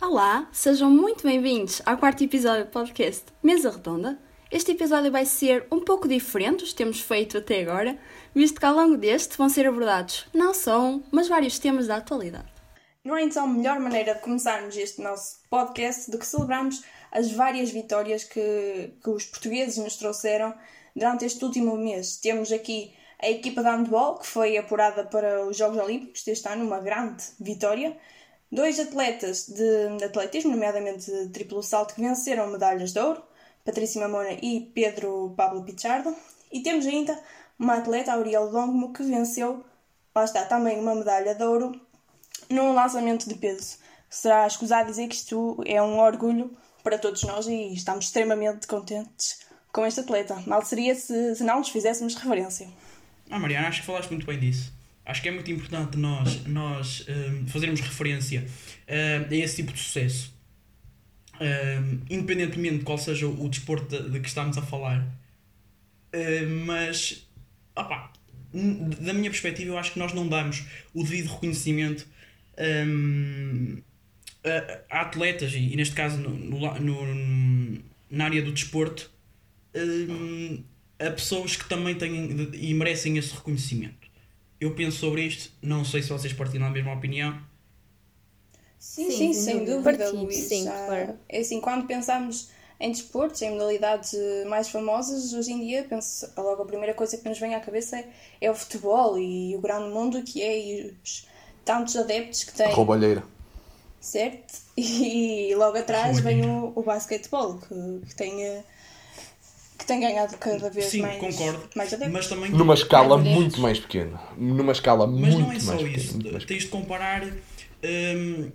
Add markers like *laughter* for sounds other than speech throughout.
Olá, sejam muito bem-vindos ao quarto episódio do podcast Mesa Redonda. Este episódio vai ser um pouco diferente dos que temos feito até agora, visto que ao longo deste vão ser abordados não só um, mas vários temas da atualidade. Não há então melhor maneira de começarmos este nosso podcast do que celebrarmos as várias vitórias que, que os portugueses nos trouxeram durante este último mês. Temos aqui a equipa de handball, que foi apurada para os Jogos Olímpicos deste ano, uma grande vitória. Dois atletas de atletismo, nomeadamente de triplo salto, que venceram medalhas de ouro, Patrícia Mamona e Pedro Pablo Pichardo. E temos ainda uma atleta, Auriel Longmo, que venceu, lá está, também uma medalha de ouro num lançamento de peso. Será escusado dizer que isto é um orgulho para todos nós e estamos extremamente contentes com este atleta. Mal seria se, se não nos fizéssemos referência. Ah, Mariana, acho que falaste muito bem disso. Acho que é muito importante nós, nós um, fazermos referência uh, a esse tipo de sucesso. Um, independentemente de qual seja o desporto de, de que estamos a falar. Uh, mas, opa, da minha perspectiva, eu acho que nós não damos o devido reconhecimento um, a, a, atletas, e, e, neste caso no, no, no, na área do desporto, um, a pessoas que também têm e merecem esse reconhecimento. Eu penso sobre isto, não sei se vocês partilham a mesma opinião. Sim, sim, sim sem dúvida, Luís. Sim, claro. É assim, quando pensamos em desportos, em modalidades mais famosas, hoje em dia, penso, logo a primeira coisa que nos vem à cabeça é, é o futebol e o grande mundo que é e os tantos adeptos que tem. Roubalheira. Certo? *laughs* E logo atrás vem o, o basquetebol, que, que tem eh, tem ganhado cada vez Sim, mais, concordo, mais. Mas também numa escala muito mais pequena. Numa escala mas muito não é só mais isso. pequena. Tens de comparar. Hum,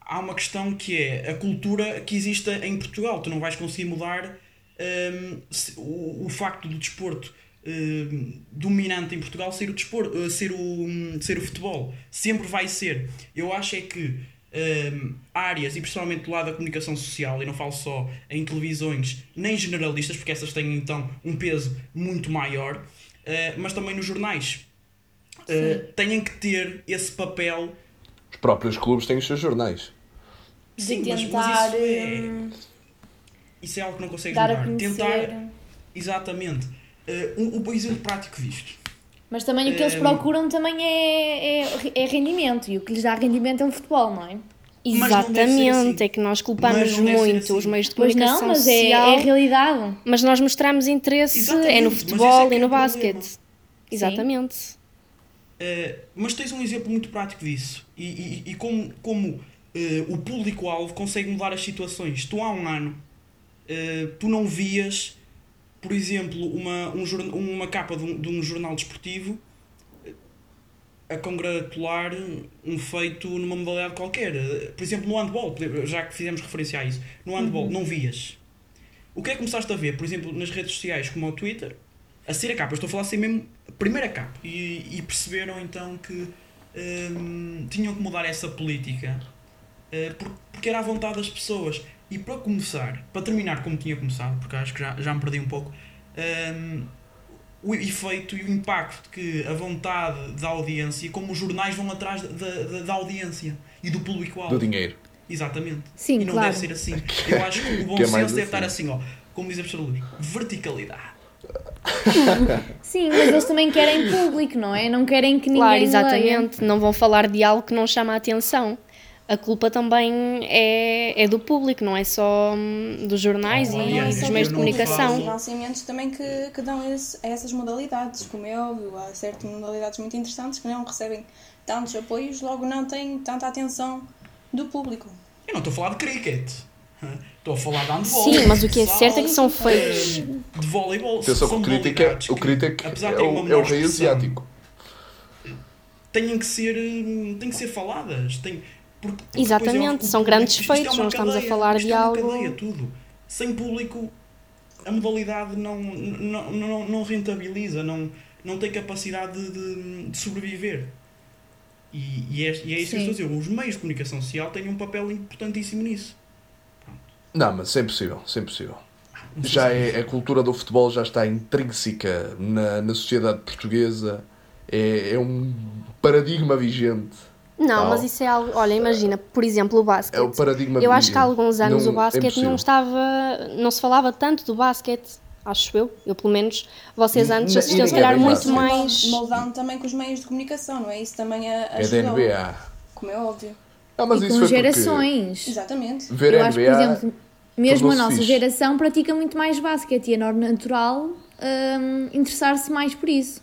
há uma questão que é a cultura que existe em Portugal. Tu não vais conseguir mudar hum, o, o facto do desporto hum, dominante em Portugal ser o, desporto, uh, ser, o, hum, ser o futebol. Sempre vai ser. Eu acho é que um, áreas, e principalmente do lado da comunicação social, e não falo só em televisões, nem generalistas, porque essas têm então um peso muito maior, uh, mas também nos jornais. Uh, têm que ter esse papel. Os próprios clubes têm os seus jornais. Sim, de tentar. Mas, mas isso, é, isso é algo que não consegues dar mudar. Tentar. Exatamente. Uh, um, um exemplo prático disto. Mas também o que eles procuram também é, é, é, rendimento. E o que lhes dá rendimento é o futebol, não é? Exatamente, assim. é que nós culpamos muito assim. os meios de comunicação pois não, mas social. É, é a realidade. Mas nós mostramos interesse Exatamente, é no futebol é e no é basquete. Exatamente. Uh, mas tens um exemplo muito prático disso. E, e, e como, como uh, o público-alvo consegue mudar as situações. Tu há um ano, uh, tu não vias por exemplo, uma, um, uma capa de um, de um jornal desportivo a congratular um feito numa modalidade qualquer. Por exemplo, no handball, já que fizemos referência a isso, no handball uhum. não vias. O que é que começaste a ver, por exemplo, nas redes sociais como o Twitter, a ser a capa, eu estou a falar assim mesmo, a primeira capa. E, e perceberam então que hum, tinham que mudar essa política uh, porque era à vontade das pessoas. E para começar, para terminar como tinha começado, porque acho que já, já me perdi um pouco, um, o efeito e o impacto que a vontade da audiência, como os jornais vão atrás da, da, da audiência e do público-alvo. Do dinheiro. Exatamente. Sim, e não claro. deve ser assim. *laughs* Eu acho que o bom que é senso deve assim. estar assim, ó, como diz a professora verticalidade. *laughs* Sim, mas eles também querem público, não é? Não querem que ninguém. Claro, exatamente. Leia. Não vão falar de algo que não chama a atenção a culpa também é, é do público, não é só hum, dos jornais oh, e dos meios de comunicação. Os financiamentos também que, que dão esse, a essas modalidades, como é óbvio, há certas modalidades muito interessantes que não recebem tantos apoios, logo não têm tanta atenção do público. Eu não estou a falar de cricket. Estou a falar de handball. Sim, mas o que é certo é que são feitos. De voleibol. Atenção que o crítico é, o crítico é, o, é o rei asiático. Têm que ser, têm que ser faladas. Têm, porque, porque Exatamente, são grandes feitos, é não estamos a falar de é algo. Cadeia, tudo. Sem público, a modalidade não, não, não, não rentabiliza, não, não tem capacidade de, de sobreviver. E, e, é, e é isso Sim. que eu estou a dizer. Os meios de comunicação social têm um papel importantíssimo nisso. Pronto. Não, mas isso é impossível, é impossível. já é a cultura do futebol já está intrínseca na, na sociedade portuguesa. É, é um paradigma vigente. Não, Tal. mas isso é algo. Olha, imagina, por exemplo, o basquete. É o paradigma Eu acho que há alguns anos não, o basquete é não estava. Não se falava tanto do basquete acho eu. Eu, pelo menos, vocês antes assistiam, se calhar, muito mais. Moldando também com os meios de comunicação, não é? Isso também ajudou. É da NBA. Como é óbvio. Ah, mas e com gerações. Porque... Exatamente. Ver eu NBA, acho, por exemplo, mesmo a nossa fixe. geração pratica muito mais basquete e é natural um, interessar-se mais por isso.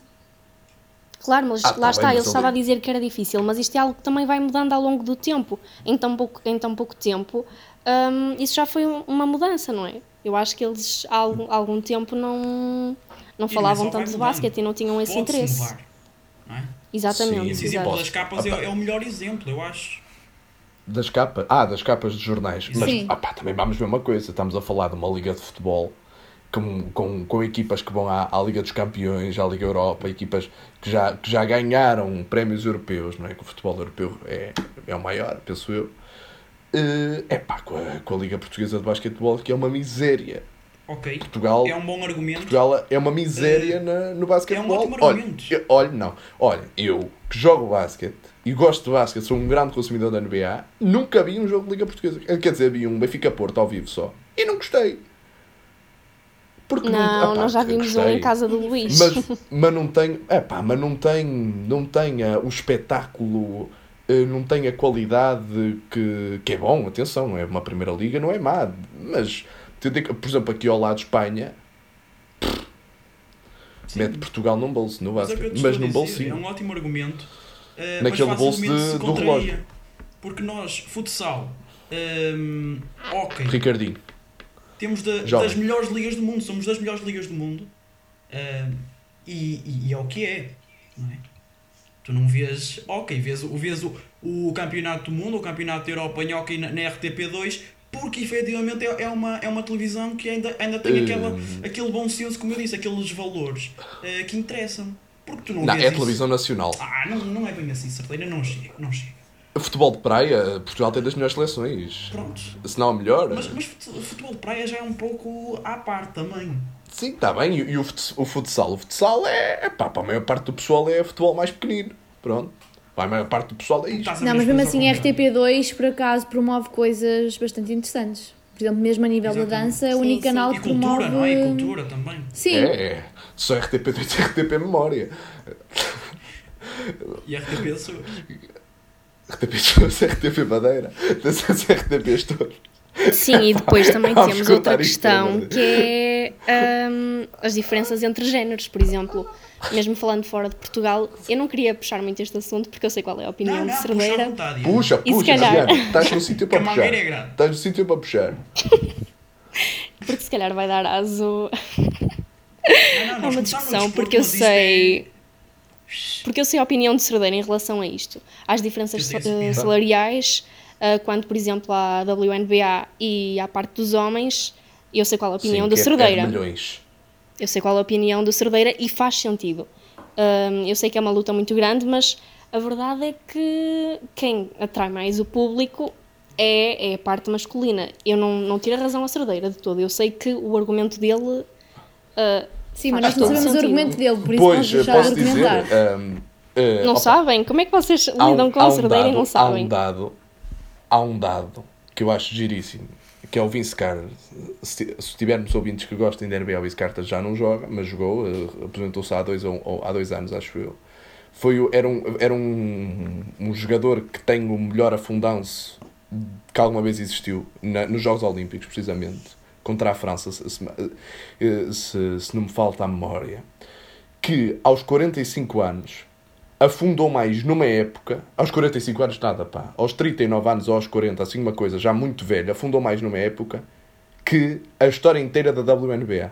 Claro, mas ah, lá tá está, ele estava a dizer que era difícil, mas isto é algo que também vai mudando ao longo do tempo. Em tão pouco, em tão pouco tempo, um, isso já foi uma mudança, não é? Eu acho que eles há algum, algum tempo não, não falavam tanto de basquete e não tinham esse interesse. Mudar, não é? Exatamente. Sim, esse exemplo das capas é, é, o melhor exemplo, eu acho. Das capas? Ah, das capas de jornais. Mas opá, também vamos ver uma coisa: estamos a falar de uma liga de futebol com, com, com equipas que vão à, à Liga dos Campeões, à Liga Europa, equipas que já, que já ganharam prémios europeus, não é? Que o futebol europeu é, é o maior, penso eu. É uh, pá, com a, com a Liga Portuguesa de Basquetebol, que é uma miséria. Ok. Portugal, é um bom argumento. Portugal é uma miséria uh, na, no basquetebol. É um ótimo argumento. Olha, olha, não. Olha, eu que jogo basquete e gosto de basquete, sou um grande consumidor da NBA, nunca vi um jogo de Liga Portuguesa. Quer dizer, vi um Benfica Porto ao vivo só. E não gostei. Porque não, não nós já vimos um em casa do Luís. Mas, mas não tem, é pá, mas não tem, não tem uh, o espetáculo, uh, não tem a qualidade que, que é bom, atenção, não é uma primeira liga, não é má, mas por exemplo, aqui ao lado de Espanha Sim. mete Portugal num bolso, no mas, é mas num bolsinho. É um ótimo argumento. Uh, Naquele bolso de, do relógio. Porque nós, futsal, um, ok. Ricardinho temos da, das melhores ligas do mundo, somos das melhores ligas do mundo. Uh, e, e, e, é o que é, não é? Tu não vês, ok, vês, vês o, o campeonato do mundo, o campeonato da Europa em hockey na, na RTP2, porque efetivamente é, é, uma, é uma televisão que ainda, ainda tem aquela, uh... aquele bom senso, como eu disse, aqueles valores uh, que interessam. Porque tu não, não é televisão nacional. Ah, não, não é bem assim, certeira, não chega, não chega. Futebol de praia, Portugal tem das melhores seleções. Pronto. Se não a melhor. Mas, mas futebol de praia já é um pouco à parte também. Sim, está bem. E, e, o, futsal? O futsal é, é pá, para a maior parte do pessoal é futebol mais pequenino. Pronto. Para a maior parte do pessoal é isto. Não, mas mesmo assim a RTP2 por acaso promove coisas bastante interessantes. Por exemplo, mesmo a nível Exatamente. da dança, é o único sim, canal sim. que promove... E cultura, não é? E cultura também. Sim. É, é. Só RTP2 e RTP Memória. E RTP Açores. *laughs* RTP Shows, RTP Madeira, desses RTPs todos. Sim, e depois também *laughs* temos outra questão que é um, as diferenças entre géneros, por exemplo. Mesmo falando fora de Portugal, eu não queria puxar muito este assunto porque eu sei qual é a opinião não, não, de Cerdeira. Puxa, puxa, e se calhar... estás no sítio *laughs* para puxar. Estás no sítio para puxar. porque se calhar vai dar aso *laughs* a uma discussão, porque eu sei porque eu sei a opinião de Cerdeira em relação a isto. Às diferenças uh, salariais, uh, quando, por exemplo, à WNBA e à parte dos homens, eu sei qual a opinião Sim, do é Cerdeira. É milhões. Eu sei qual a opinião do Cerdeira e faz sentido. Uh, eu sei que é uma luta muito grande, mas a verdade é que quem atrai mais o público é, é a parte masculina. Eu não, não tiro a razão à Cerdeira de todo. Eu sei que o argumento dele uh, Sim, mas nós não sabemos sentido. o argumento dele, por isso pois, vamos deixar posso argumentar. Dizer, um, uh, não opa, sabem? Como é que vocês lidam um, com a cerdeira um e não sabem? Há um, dado, há um dado que eu acho giríssimo, que é o Vince Carter. Se, se tivermos ouvintes que gostem de NBA, o Vince Carter já não joga, mas jogou, uh, apresentou-se há dois, ou, há dois anos, acho eu. Foi, era um, era um, um jogador que tem o melhor afundanço que alguma vez existiu na, nos Jogos Olímpicos, precisamente contra a França, se, eh, se, se não me falta a memória, que aos 45 anos afundou mais numa época, aos 45 anos nada, pá, aos 39 anos ou aos 40, assim uma coisa já muito velha, afundou mais numa época que a história inteira da WNBA.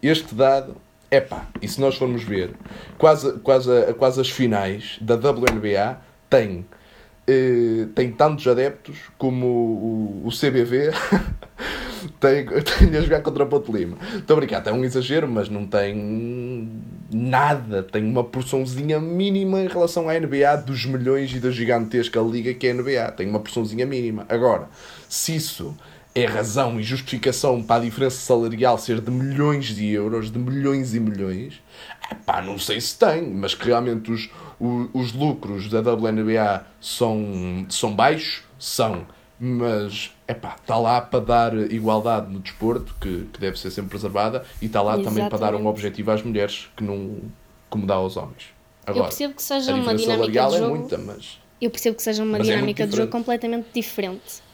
Este dado, é pá, e se nós formos ver, quase, quase, quase as finais da WNBA têm eh, tem tantos adeptos como o, o CBV *laughs* tem, *laughs* tem a jogar contra o Ponte Lima. Estou a brincar, tem um exagero, mas não tem nada. Tem uma porçãozinha mínima em relação à NBA dos milhões e da gigantesca liga que é a NBA. Tem uma porçãozinha mínima. Agora, se isso é razão e justificação para a diferença salarial ser de milhões de euros, de milhões e milhões, pá, não sei se tem, mas que realmente os, os, os lucros da WNBA são, são baixos, são. Mas, é pá, está lá para dar igualdade no desporto, que, que deve ser sempre preservada, e está lá Exatamente. também para dar um objetivo às mulheres, que não, como dá aos homens. Agora, eu percebo que seja uma dinâmica de é jogo... é muita, mas... Eu percebo que seja uma é dinâmica é de jogo completamente diferente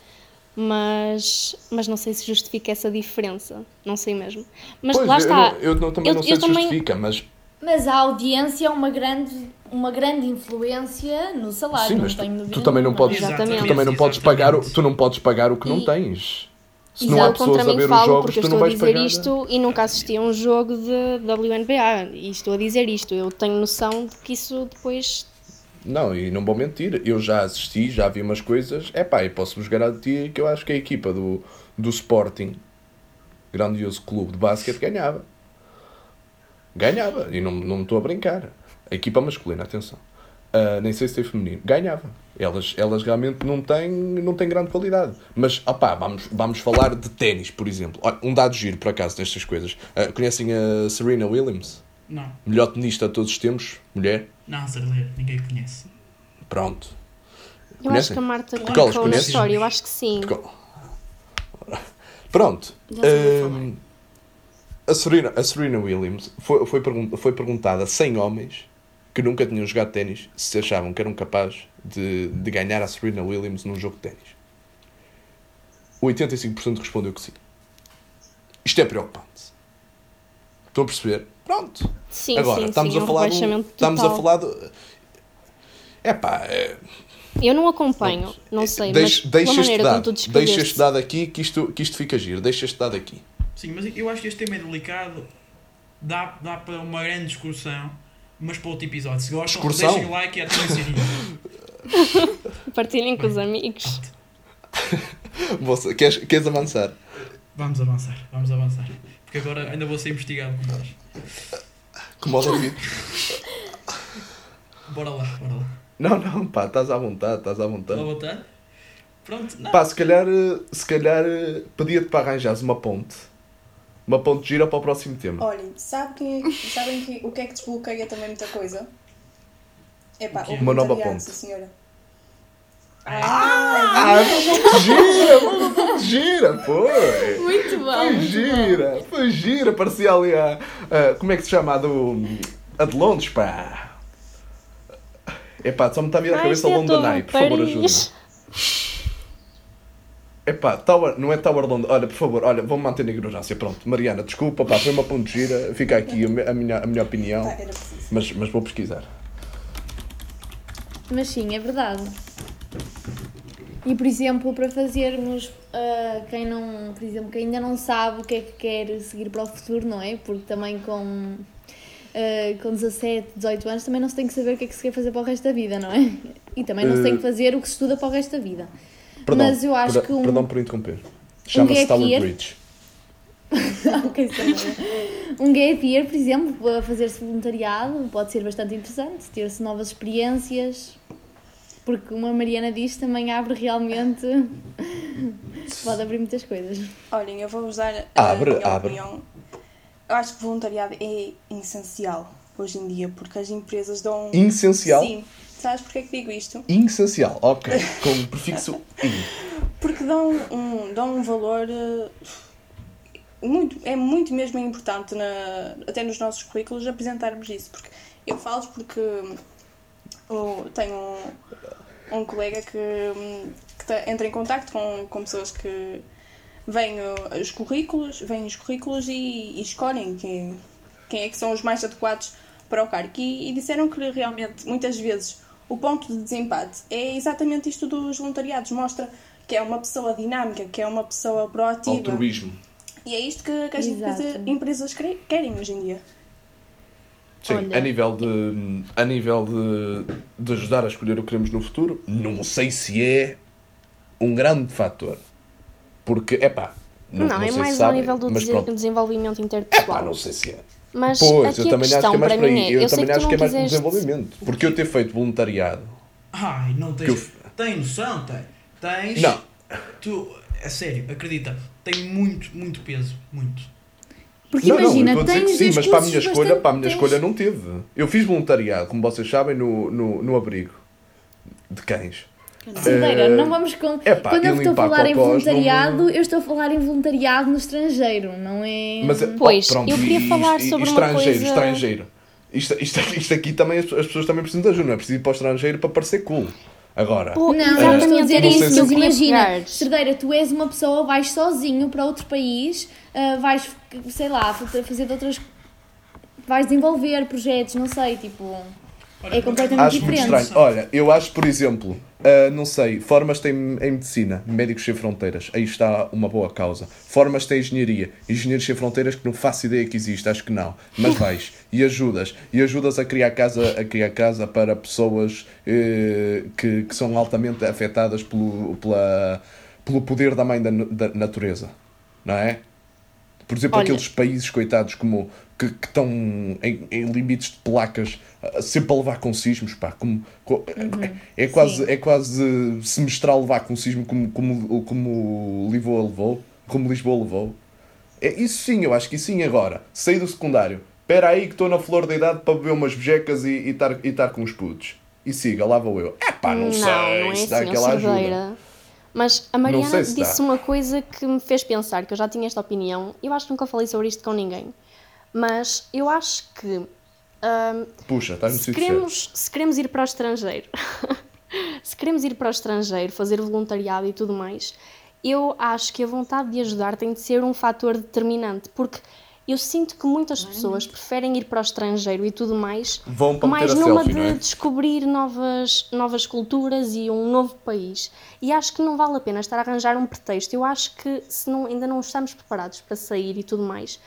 mas, mas não sei se justifica essa diferença, não sei mesmo. Mas pois, lá está. Eu, eu, eu também eu, não sei se também... justifica, mas. Mas a audiência é uma grande, uma grande influência no salário. Sim, mas tu, tu, também não podes, tu também não podes pagar, tu não podes pagar o que e... não tens. Se Exato, não há pessoas a ver os jogos, porque eu estou a dizer pagar. isto e nunca assisti a um jogo de WNBA e estou a dizer isto. Eu tenho noção de que isso depois não, e não vou mentir, eu já assisti, já vi umas coisas. É pá, e posso-vos garantir que eu acho que a equipa do, do Sporting, grandioso clube de basquete, ganhava. Ganhava, e não, não estou a brincar. A equipa masculina, atenção. Uh, nem sei se tem feminino. Ganhava. Elas, elas realmente não têm, não têm grande qualidade. Mas, opá, vamos, vamos falar de ténis, por exemplo. Um dado giro, por acaso, destas coisas. Uh, conhecem a Serena Williams? Não. Melhor tenista de todos os tempos? Mulher? Não, Sardeira, ninguém conhece. Pronto. Eu Conhecem? acho que a Marta contou na história, eu acho que sim. Pronto. Um, a, Serena, a Serena Williams foi, foi, pergun foi perguntada a 100 homens que nunca tinham jogado ténis se achavam que eram capazes de, de ganhar a Serena Williams num jogo de ténis. 85% respondeu que sim. Isto é preocupante. Estão a perceber? Pronto. Sim, Agora, sim, estamos, sim, a falar um do, estamos a falar de. Epá, é Eu não acompanho, não sei, deixa, mas deixa maneira dado, Deixa este dado aqui que isto, que isto fica giro. Deixa este dado aqui. Sim, mas eu acho que este tema é delicado. Dá, dá para uma grande discussão, mas para outro episódio. Se gostam, Discursão? deixem like e ativem o sininho. *laughs* Partilhem com os amigos. Você, queres, queres avançar? Vamos avançar, vamos avançar. Porque agora ainda vou ser investigado com nós. Como o David. *laughs* bora lá, bora lá. Não, não, pá, estás à vontade, estás à vontade. À vontade? Pronto, não. Pá, se calhar, se calhar pedia-te para arranjares uma ponte. Uma ponte gira para o próximo tema. Olhem, sabe quem, é sabem que, o que é que desbloqueia também muita coisa? É pá, o uma nova ponte. senhora. Ah, ah gira, mano, gira, foi. Muito bom. Foi gira, bom. foi gira. Parecia ali a, a. Como é que se chama? A, do, a de Londres, pá. Epá, só me está a vir a cabeça o London Eye, por favor, ajuda-me. Epá, Tower, não é Tower London. Olha, por favor, olha, vou-me manter na ignorância. Pronto, Mariana, desculpa, pá, foi uma ponte gira. Fica aqui a minha, a minha opinião. Tá, mas, mas vou pesquisar. Mas sim, é verdade. E por exemplo, para fazermos uh, quem não, por exemplo, quem ainda não sabe o que é que quer seguir para o futuro, não é? Porque também com uh, com 17, 18 anos também não se tem que saber o que é que se quer fazer para o resto da vida, não é? E também não se tem que fazer o que se estuda para o resto da vida. Perdão, Mas eu acho que um, Perdão por interromper. Chama-se *laughs* um Tower Bridge. ok, um gap year, por exemplo, para fazer-se voluntariado pode ser bastante interessante, ter-se novas experiências, porque uma Mariana diz também abre realmente. *laughs* pode abrir muitas coisas. Olhem, eu vou usar a abre, minha abre. opinião. Eu acho que voluntariado é essencial hoje em dia, porque as empresas dão. Essencial? Sim. Sabes porquê que digo isto? Essencial, ok. Com o prefixo *laughs* Porque dão um, dão um valor. Eh, muito, é muito mesmo importante, na, até nos nossos currículos, apresentarmos isso. Porque eu falo porque tenho um, um colega que, que tá, entra em contato com, com pessoas que veem os currículos, veem os currículos e, e escolhem quem, quem é que são os mais adequados para o cargo. E, e, disseram que realmente, muitas vezes, o ponto de desempate é exatamente isto dos voluntariados. Mostra que é uma pessoa dinâmica, que é uma pessoa proativa. Altruísmo. E é isto que, que as empresas, empresas querem hoje em dia. Sim, Olha. a nível, de, a nível de, de ajudar a escolher o que queremos no futuro, não sei se é um grande fator. Porque, é pá. Não, não, não, é mais ao nível do desenvolvimento interpessoal. Epá, não sei se é. Mas pois, eu também acho que é mais para aí. É, eu, eu também acho que, que é mais para desenvolvimento. Porque eu ter feito voluntariado. Ai, não tens. Eu... Tem noção, tem. Tens. Não. Tu, é sério, acredita, tem muito, muito peso. Muito. Porque não, imagina, não, tens sim, mas para a minha escolha, para a minha escolha não teve. Eu fiz voluntariado, como vocês sabem, no, no, no abrigo de cães. Cerdeira, uh, não vamos com. Epá, Quando eu estou a falar em voluntariado, eu estou a falar em voluntariado no estrangeiro, não é? Mas, pois, pronto, eu queria e, falar e, sobre e, uma estrangeiro, coisa. Estrangeiro, isto, isto, isto aqui também, as pessoas também precisam de ajuda, não é preciso ir para o estrangeiro para parecer cool. Agora, Pô, não, eu estou a dizer isso, mas imagina, Cerdeira, tu és uma pessoa, vais sozinho para outro país, uh, vais, sei lá, fazer de outras. vais desenvolver projetos, não sei, tipo. É completamente acho diferente. Muito estranho. Olha, eu acho, por exemplo, uh, não sei, formas em, em medicina, Médicos Sem Fronteiras, aí está uma boa causa. Formas em engenharia, Engenheiros Sem Fronteiras, que não faço ideia que existe, acho que não. Mas vais e ajudas. E ajudas a criar casa, a criar casa para pessoas uh, que, que são altamente afetadas pelo, pela, pelo poder da mãe da, da natureza. Não é? Por exemplo, Olha. aqueles países coitados como que, que estão em, em, limites de placas sempre a levar com sismos, pá, como, como uhum. é, é, quase, é quase semestral levar com sismo como, como, como Lisboa levou, como Lisboa levou. É, isso sim, eu acho que sim agora. Saí do secundário. Espera aí que estou na flor da idade para beber umas bejecas e estar e tar com os putos. E siga, lá vou eu. É pá, não, não sei não é se dá assim, aquela ajuda. Mas a Mariana disse dá. uma coisa que me fez pensar, que eu já tinha esta opinião. Eu acho que nunca falei sobre isto com ninguém. Mas eu acho que. Um, Puxa, estás se queremos, se queremos ir para o estrangeiro, *laughs* se queremos ir para o estrangeiro, fazer voluntariado e tudo mais, eu acho que a vontade de ajudar tem de ser um fator determinante, porque eu sinto que muitas pessoas preferem ir para o estrangeiro e tudo mais, Vão para mais numa selfie, de é? descobrir novas, novas culturas e um novo país. E acho que não vale a pena estar a arranjar um pretexto. Eu acho que se não, ainda não estamos preparados para sair e tudo mais,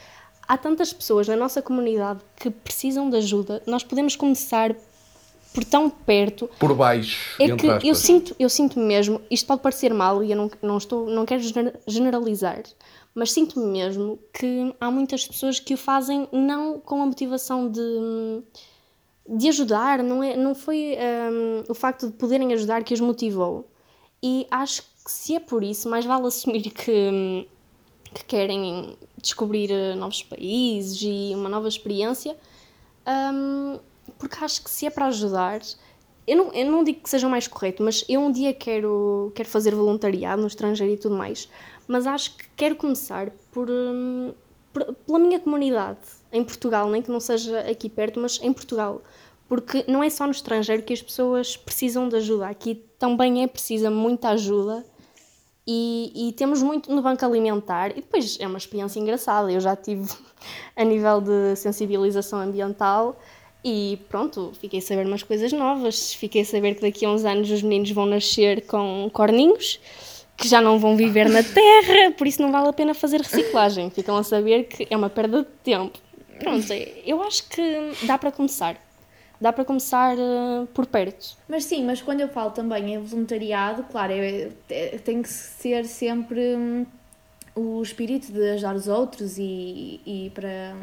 há tantas pessoas na nossa comunidade que precisam de ajuda, nós podemos começar por tão perto. Por baixo. É que eu sinto, eu sinto mesmo, isto pode parecer mal e eu não, não, estou, não quero generalizar, mas sinto mesmo que há muitas pessoas que o fazem não com a motivação de, de ajudar, não, é, não foi um, o facto de poderem ajudar que os motivou. E acho que se é por isso, mais vale assumir que, hum, que querem descobrir eh, novos países e uma nova experiência, um, porque acho que se é para ajudar, eu não, eu não digo que seja o mais correto, mas eu um dia quero, quero fazer voluntariado no estrangeiro e tudo mais, mas acho que quero começar por, um, por, pela minha comunidade em Portugal, nem que não seja aqui perto, mas em Portugal. Porque não é só no estrangeiro que as pessoas precisam de ajuda, aqui também é precisa muita ajuda e, e, temos muito no banco alimentar e depois é uma experiência engraçada. Eu já tive *laughs* a nível de sensibilização ambiental e pronto, fiquei a saber umas coisas novas. Fiquei a saber que daqui a uns anos os meninos vão nascer com corninhos que já não vão viver na terra, por isso não vale a pena fazer reciclagem. Ficam a saber que é uma perda de tempo. Pronto, eu acho que dá para começar dá para começar uh, por perto. Mas sim, mas quando eu falo também em voluntariado, claro, é, é, tem que ser sempre um, o espírito de ajudar os outros e, e para.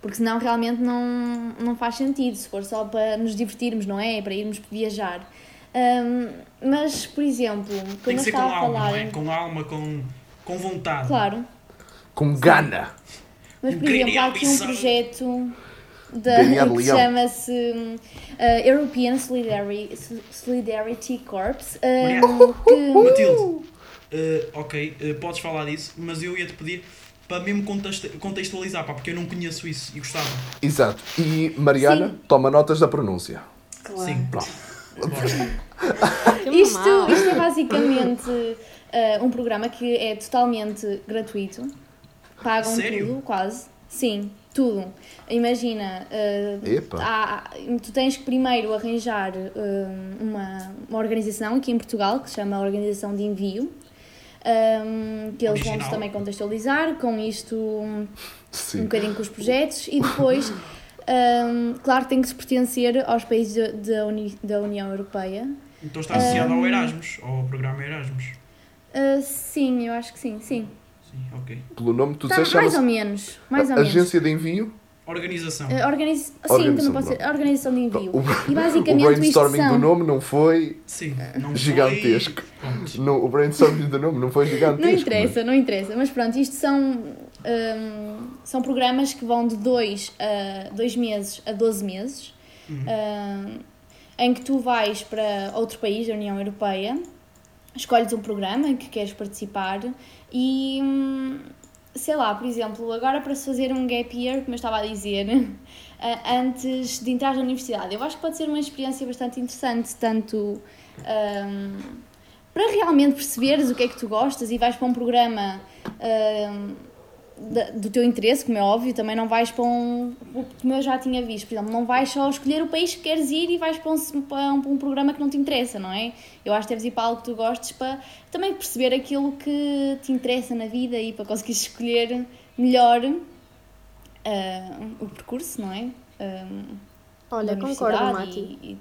Porque senão realmente não, não faz sentido, se for só para nos divertirmos, não é? Para irmos viajar. Um, mas, por exemplo, como tem que ser com alma, falar... não é? Com alma, com, com vontade. Claro. Com gana. Mas, por exemplo, há aqui um projeto da, que chama-se uh, European Solidarity, Solidarity Corps. Um, que... Matilde, uh, ok, uh, podes falar disso, mas eu ia-te pedir para mesmo contextualizar, pá, porque eu não conheço isso e gostava. Exato. E Mariana, Sim. toma notas da pronúncia. Claro. Sim. *laughs* isto, isto é basicamente uh, um programa que é totalmente gratuito. Pagam Sério? tudo, quase. Sim, tudo. Imagina, uh, há, tu tens que primeiro arranjar uh, uma, uma organização aqui em Portugal que se chama Organização de Envio, um, ehm, que eles vão também contextualizar com isto Sim. um bocadinho com os projetos e depois, um, *laughs* claro, tem que se pertencer aos países da, Uni, da União Europeia. Então está associado um, ao Erasmus, ao programa Erasmus? Uh, sim, eu acho que sim, sim. Sim, ok. Pelo nome tu tá, Mais ou menos. Mais ou Agência menos. de Envio? Organização. Uh, organiz... Sim, Organização, também pode ser. pronto. Organização de envio. O, e *laughs* o basicamente isto brainstorming são... do nome não foi Sim, não gigantesco. Foi... O brainstorming do nome não foi gigantesco. Não interessa, não interessa. Mas pronto, isto são, hum, são programas que vão de 2 a dois meses a 12 meses, hum, em que tu vais para outro país da União Europeia, escolhes um programa em que queres participar e, hum, sei lá, por exemplo, agora para se fazer um gap year, como eu estava a dizer, ah, *laughs* antes de entrar na universidade, eu acho que pode ser uma experiência bastante interessante, tanto. hum, para realmente perceberes o que é que tu gostas e vais para um programa da- do teu interesse, como é óbvio, também não vais para um. Como eu já tinha visto, por exemplo, não vais só escolher o país que queres ir e vais para um, para um, para um programa que não te interessa, não é? Eu acho que deves ir para algo que tu gostes para também perceber aquilo que te interessa na vida e para conseguires escolher melhor ah, o percurso, não é? Ah, Olha, concordo, Mati. E, e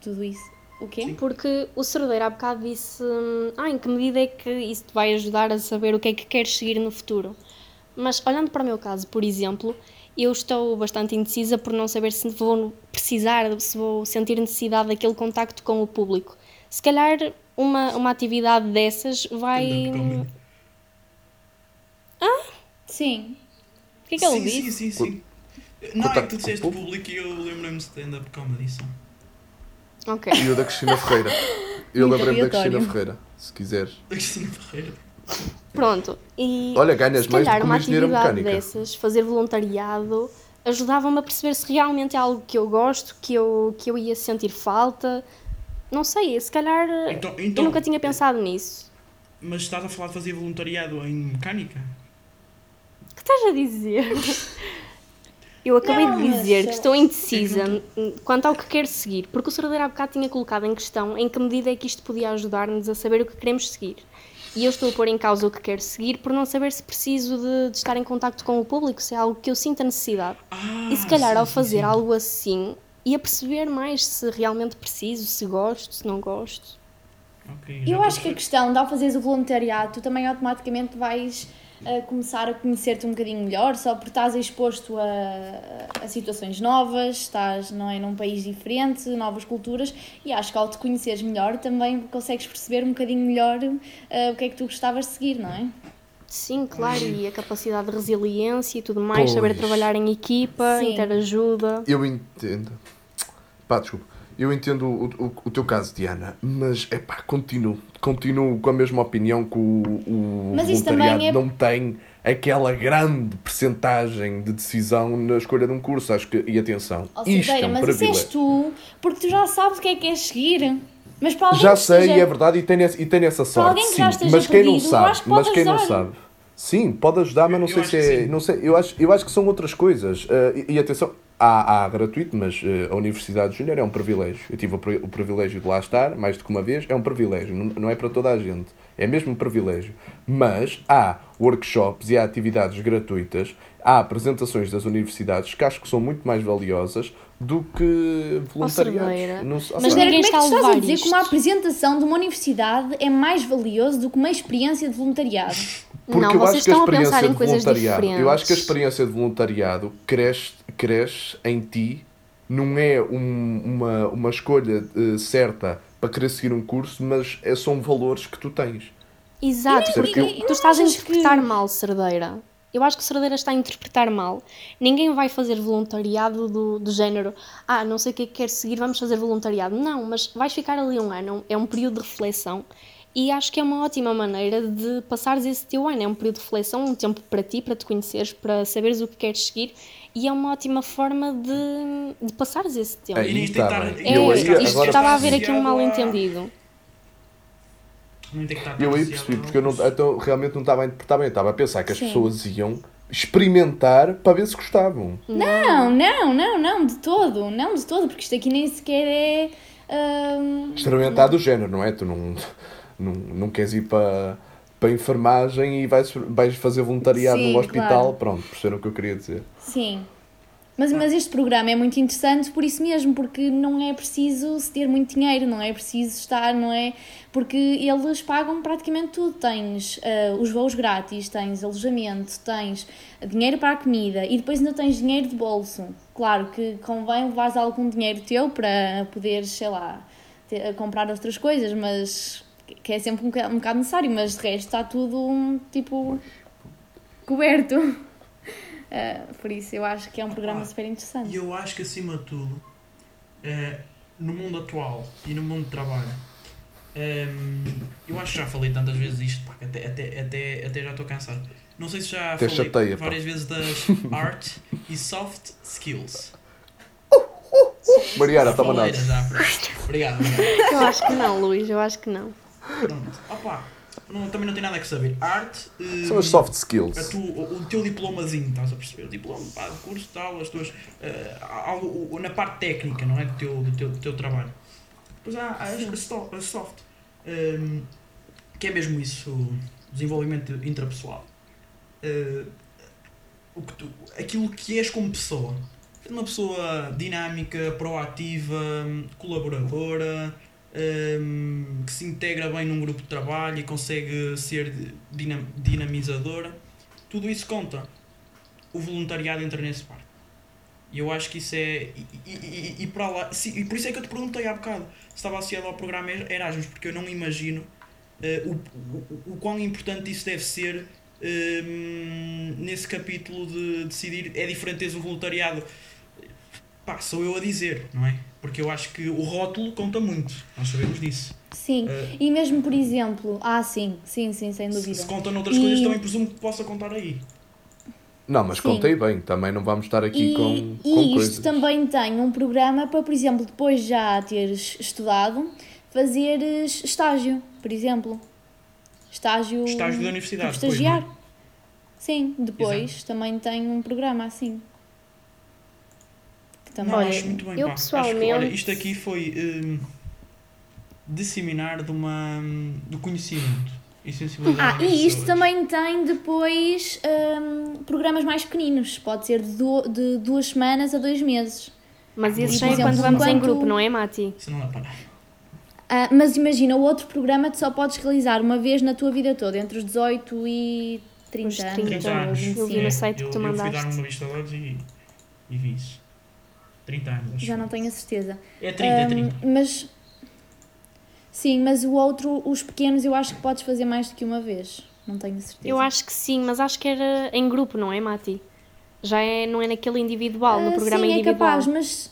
tudo isso. O quê? Porque o Cerdeiro há bocado disse: hum, Ah, em que medida é que isso te vai ajudar a saber o que é que queres seguir no futuro? Mas olhando para o meu caso, por exemplo, eu estou bastante indecisa por não saber se vou precisar, se vou sentir necessidade daquele contacto com o público. Se calhar uma, uma atividade dessas vai. Comedy. Sim. O que é que ele sim, disse? sim, sim, sim. Não, é que tu disseste o público e eu lembrei-me de stand-up comedy só. Ok. E o da Cristina Ferreira. Eu lembrei-me da Cristina. Ferreira, se quiseres. Da Cristina Ferreira. Pronto. E Olha, ganhas se mais do calhar que uma atividade mecânica. dessas, fazer voluntariado, ajudava-me a perceber se realmente é algo que eu gosto, que eu, que eu ia sentir falta. Não sei, se calhar Então, eu então, nunca tinha pensado nisso. Mas estás a falar de fazer voluntariado em mecânica? O que estás a dizer? Eu acabei Não, de dizer que sei estou indecisa quanto ao que quero seguir, porque o Sordeiro há bocado tinha colocado em questão em que medida é que isto podia ajudar-nos a saber o que queremos seguir. E eu estou a pôr em causa o que quero seguir por não saber se preciso de, de estar em contacto com o público, se é algo que eu sinta necessidade. Ah, E se calhar sim, ao fazer sim. algo assim, ia perceber mais se realmente preciso, se gosto, se não gosto. Ok, já Eu acho que a a questão de ao fazeres o voluntariado, tu também automaticamente vais a começar a conhecer-te um bocadinho melhor, só porque estás exposto a, a situações novas, estás não é, num país diferente, novas culturas, e acho que ao te conheceres melhor também consegues perceber um bocadinho melhor eh, o que é que tu gostavas de seguir, não é? Sim, claro, e a capacidade de resiliência e tudo mais, saber Pois. trabalhar em equipa, Sim. interajuda. Eu entendo. Pá, desculpa. Eu entendo o, o, o teu caso, Diana, mas é pá, continuo. Continuo com a mesma opinião que o, o Mas isso voluntariado é- não tem aquela grande percentagem de decisão na escolha de um curso. Acho que, e atenção, Ó, isto é Silveira, um mas isso és privilégio. tu, porque tu já sabes o que é que queres seguir. Mas para alguém Já sei, esteja- é verdade, e tenho, essa- e tenho essa sorte. sim. mas quem não perdido, eu sabe, mas quem não sabe. Sim, pode ajudar, mas não Eu sei acho se é. Não sei, eu, acho, eu acho que são outras coisas. Uh, e, e atenção, há, há gratuito, mas uh, a Universidade Júnior é um privilégio. Eu tive o, pri- o privilégio de lá estar, mais do que uma vez, é um privilégio, não, não é para toda a gente. É mesmo um privilégio. Mas há workshops e há atividades gratuitas, há apresentações das universidades que acho que são muito mais valiosas do que voluntariados. Não Mas ninguém como é que está tu a estás a dizer isto. que uma apresentação de uma universidade é mais valioso do que uma experiência de voluntariado? *laughs* Porque não, eu vocês acho que a estão a pensar experiência em de coisas voluntariado, diferentes. eu acho que a experiência de voluntariado cresce, cresce em ti, não é um- uma, uma escolha eh, certa para querer seguir um curso, mas é, são valores que tu tens. Exato, E- porque tu estás a interpretar que- mal, Cerdeira. Eu acho que Cerdeira está a interpretar mal. Ninguém vai fazer voluntariado do, do género, ah, não sei o que é que quer seguir, vamos fazer voluntariado. Não, mas vais ficar ali um ano, é um período de reflexão e acho que é uma ótima maneira de passares esse teu ano. É um período de reflexão, um tempo para ti, para te conheceres, para saberes o que queres seguir e é uma ótima forma de, de passares esse tempo. Aí tá bem. irias É, Eu aí- isto agora estava a haver aqui um mal-entendido. Não tem que estar Eu aí percebi, porque eu não, então, realmente não estava a interpretar bem, estava a pensar que as Sim. pessoas iam experimentar para ver se gostavam. Não, não, não, não, de todo, não de todo, porque isto aqui nem sequer é. hum, Experimentar do género, não é? Tu não, não, não queres ir para, para a enfermagem e vais, vais fazer voluntariado Sim, num hospital. claro. Pronto, perceberam o que eu queria dizer. sim. Mas, mas este programa é muito interessante por isso mesmo, porque não é preciso se ter muito dinheiro, não é preciso estar, não é? Porque eles pagam praticamente tudo. Tens uh, os voos grátis, tens alojamento, tens dinheiro para a comida e depois ainda tens dinheiro de bolso. Claro que convém levares algum dinheiro teu para poderes, sei lá, ter, comprar outras coisas, mas que é sempre um bocado, um bocado necessário, mas de resto está tudo um, tipo coberto. Uh, *laughs* por isso eu acho que é um programa ah, super interessante. E eu acho que acima de tudo, uh, no mundo atual e no mundo de trabalho, um, ehm, eu acho que já falei tantas vezes isto, pá, até, até, até, até já estou cansado. Não sei se já até falei chateia, várias pá. vezes das *laughs* art e soft skills. Mariana, toma nada. Obrigado, obrigado. Eu acho que não, Luís, eu acho que não. Pronto. Opa, não, também não tem nada a saber. Arte. São as soft skills. Tu, o, o, teu diplomazinho, estás a perceber? O diploma, pá, curso tal, as tuas. Uh, algo, na parte técnica, não é? Do teu, do teu, do teu trabalho. Depois há, há as, as soft. Um, ehm, que é mesmo isso, desenvolvimento intrapessoal. Uh, o que tu, aquilo que és como pessoa. Uma pessoa dinâmica, proativa, colaboradora, um, que se integra bem num grupo de trabalho e consegue ser dinam dinamizadora, tudo isso conta. O voluntariado entra nesse parte. E eu acho que isso é. E, e, e, para lá, e por isso é que eu te perguntei há bocado se estava associado ao programa Erasmus, porque eu não imagino uh, o, o, o quão importante isso deve ser um, nesse capítulo de decidir. É diferente teres o voluntariado. Pá, sou eu a dizer, não é? Porque eu acho que o rótulo conta muito, nós sabemos disso. Sim, uh, e mesmo por exemplo, ah, sim, sim, sim, sem dúvida. Se, se conta noutras e... coisas, também presumo que possa contar aí. Não, mas Sim. contei bem, também não vamos estar aqui e, com, com E isto coisas. também tem um programa para, por exemplo, depois já teres estudado, fazeres estágio, por exemplo. Estágio. Estágio da universidade. Tipo, estagiar. Depois, Sim, depois Exato. também tem um programa assim também. Olha, acho muito bem, eu pá. pessoalmente... Que, olha, isto aqui foi um, disseminar de uma, do conhecimento e sensibilidade. Ah, e isto também tem depois um, programas mais pequeninos, pode ser de, do, de duas semanas a dois meses. Mas isso já é quando vamos enquanto... em grupo, não é, Mati? Isso não é para. Ah, mas imagina, o outro programa tu só podes realizar uma vez na tua vida toda, entre os 18 e 30, 30 anos. 30 anos. Eu vi no site que tu mandaste. Eu fui dar uma vista de olhos e, e vi isso. 30 anos. Já não tenho a certeza. É 30, um, é 30. Mas. Sim, mas o outro, os pequenos, eu acho que podes fazer mais do que uma vez. Não tenho certeza. Eu acho que sim, mas acho que era em grupo, não é, Mati? Já é, não é naquele individual, no uh, programa sim, individual. Sim, é capaz, mas.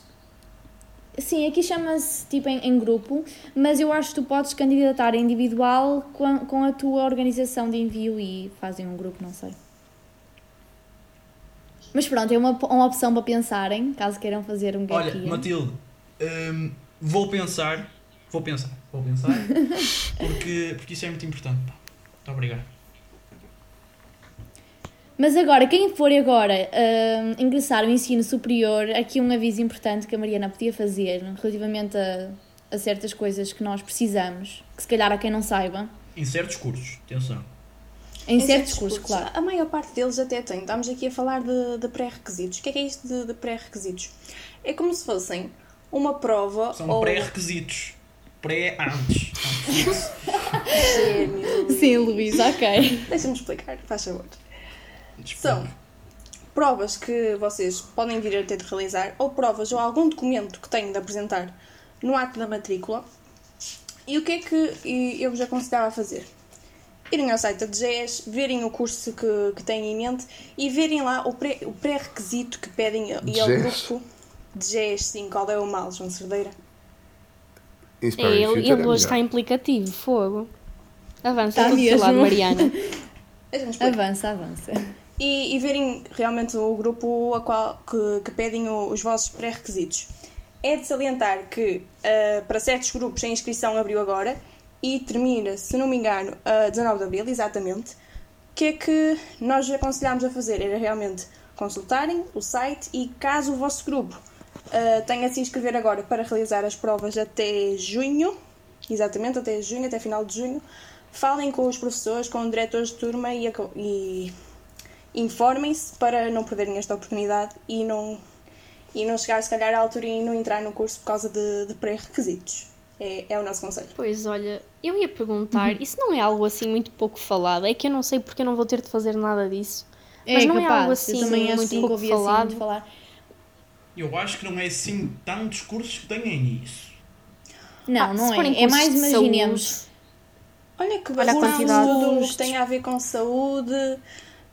Sim, aqui chama-se tipo em, em, grupo, mas eu acho que tu podes candidatar individual com, com a tua organização de envio e fazem um grupo, não sei. Mas pronto, é uma, uma opção para pensarem, caso queiram fazer um gap Olha, Matilde, hum, vou pensar, vou pensar, vou pensar, *laughs* porque, porque isso é muito importante. Muito obrigado. Mas agora, quem for agora uh, ingressar no ensino superior, aqui um aviso importante que a Mariana podia fazer relativamente a, a certas coisas que nós precisamos, que se calhar há quem não saiba. Em certos cursos, atenção. Em, certos, cursos, claro. A maior parte deles até tem. Estamos aqui a falar de, de pré-requisitos. O que é que é isto de, de pré-requisitos? É como se fossem uma prova. São ou... pré-requisitos. Pré-antes. Sim, Luís, ok. Deixa-me explicar, faz favor. São provas que vocês podem vir a ter de realizar, ou provas ou algum documento que têm de apresentar no ato da matrícula. E o que é que eu vos aconselhava a fazer? Irem ao site da DGES, verem o curso que, que têm em mente e verem lá o, pré, o pré-requisito que pedem e ao grupo DGES, sim, qual é o mal, João Cerdeira? É, ele, ele hoje está implicativo, fogo. Avança, está do lado, Mariana. *laughs* avança, avança. E, e, verem realmente o grupo a qual, que, que pedem o, os vossos pré-requisitos. É de salientar que uh, para certos grupos a inscrição abriu agora e termina, se não me engano, a 19 de abril, exatamente. O que é que nós aconselhámos a fazer? Era realmente consultarem o site e caso o vosso grupo uh, tenha de se inscrever agora para realizar as provas até junho, exatamente, até junho, até final de junho, falem com os professores, com os diretores de turma e, e informem-se para não perderem esta oportunidade e não e não chegar, se calhar, à altura e não entrar no curso por causa de, de pré-requisitos. É, é o nosso conselho. Pois olha, eu ia perguntar, uhum. isso não é algo assim muito pouco falado? É que eu não sei porque eu não vou ter de fazer nada disso. É, mas não capaz, é algo assim também muito pouco assim falado. Assim falar. Eu acho que não é assim tantos cursos que têm isso. Não, ah, não é. É mais imaginemos. Olha que Olha a quantidade tudo que tem a ver com saúde,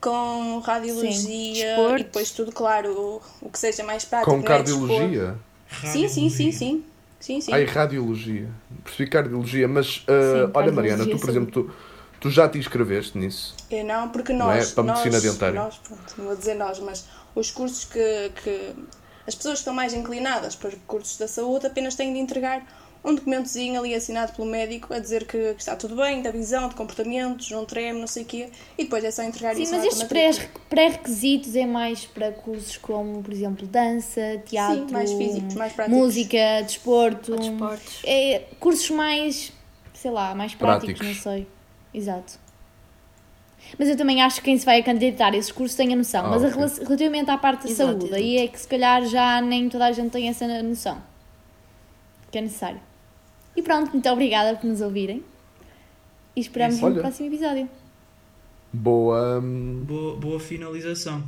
com radiologia Sim, e depois tudo, claro, o, o que seja mais prático. Com é cardiologia? É sim, sim, sim, sim. Sim, sim. Ai, radiologia. Percebi cardiologia, mas uh, sim, olha, Mariana, tu, por exemplo, tu, tu já te inscreveste nisso? Eu não, porque nós. Não é? Para medicina dentária. Nós, pronto, não vou dizer nós, mas os cursos que, que. As pessoas que estão mais inclinadas para os cursos da saúde apenas têm de entregar um documentozinho ali assinado pelo médico a dizer que, que, está tudo bem, da visão, de comportamentos, não treme, não sei o quê, e depois é só entregar Sim, isso mas estes pré-requisitos é mais para cursos como, por exemplo, dança, teatro, Sim, mais físicos, mais música, desporto. Desportos. É, cursos mais, sei lá, mais práticos, práticos, não sei. Exato. Mas eu também acho que quem se vai candidatar a esses cursos tem a noção. Ah, mas okay. relativamente à parte da exato, saúde, exato. aí é que se calhar já nem toda a gente tem essa noção. Que é necessário. E pronto, muito obrigada por nos ouvirem. E esperamos no próximo episódio. Boa. Boa, boa finalização.